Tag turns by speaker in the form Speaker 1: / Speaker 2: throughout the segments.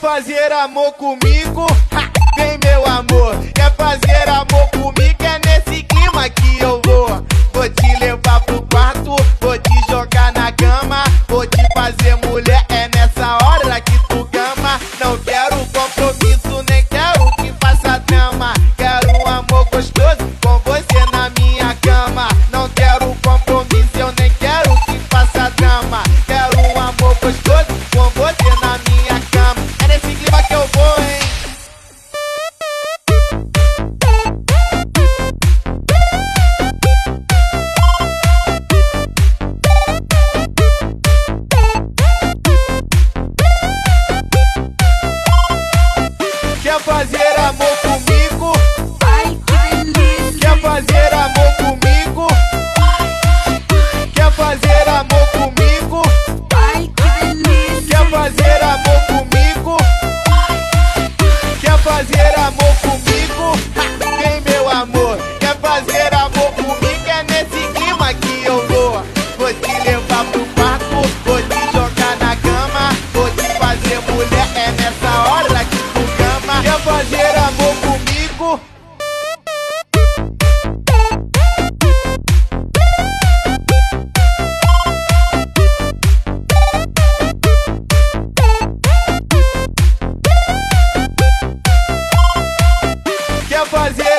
Speaker 1: fazer amor comigo? Ha, vem meu amor, quer fazer amor comigo? É nesse clima que eu vou. Vou te levar pro quarto. fazer amor. rapaziada.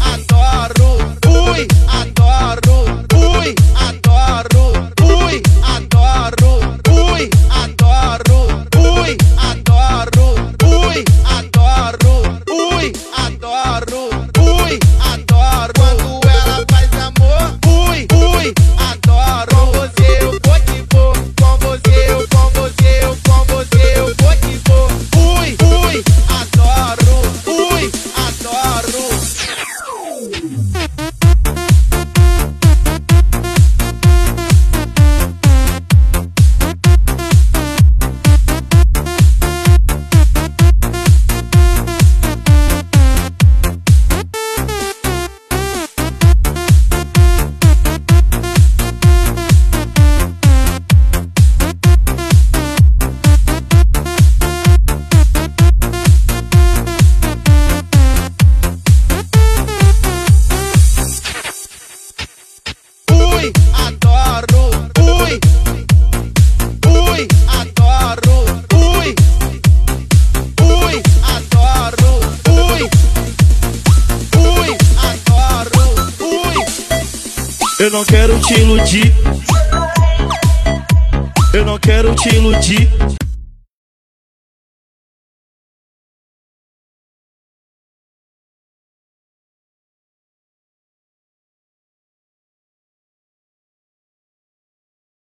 Speaker 1: a toda Ruth. Uy, a.
Speaker 2: Eu não quero te iludir. Eu não quero te iludir.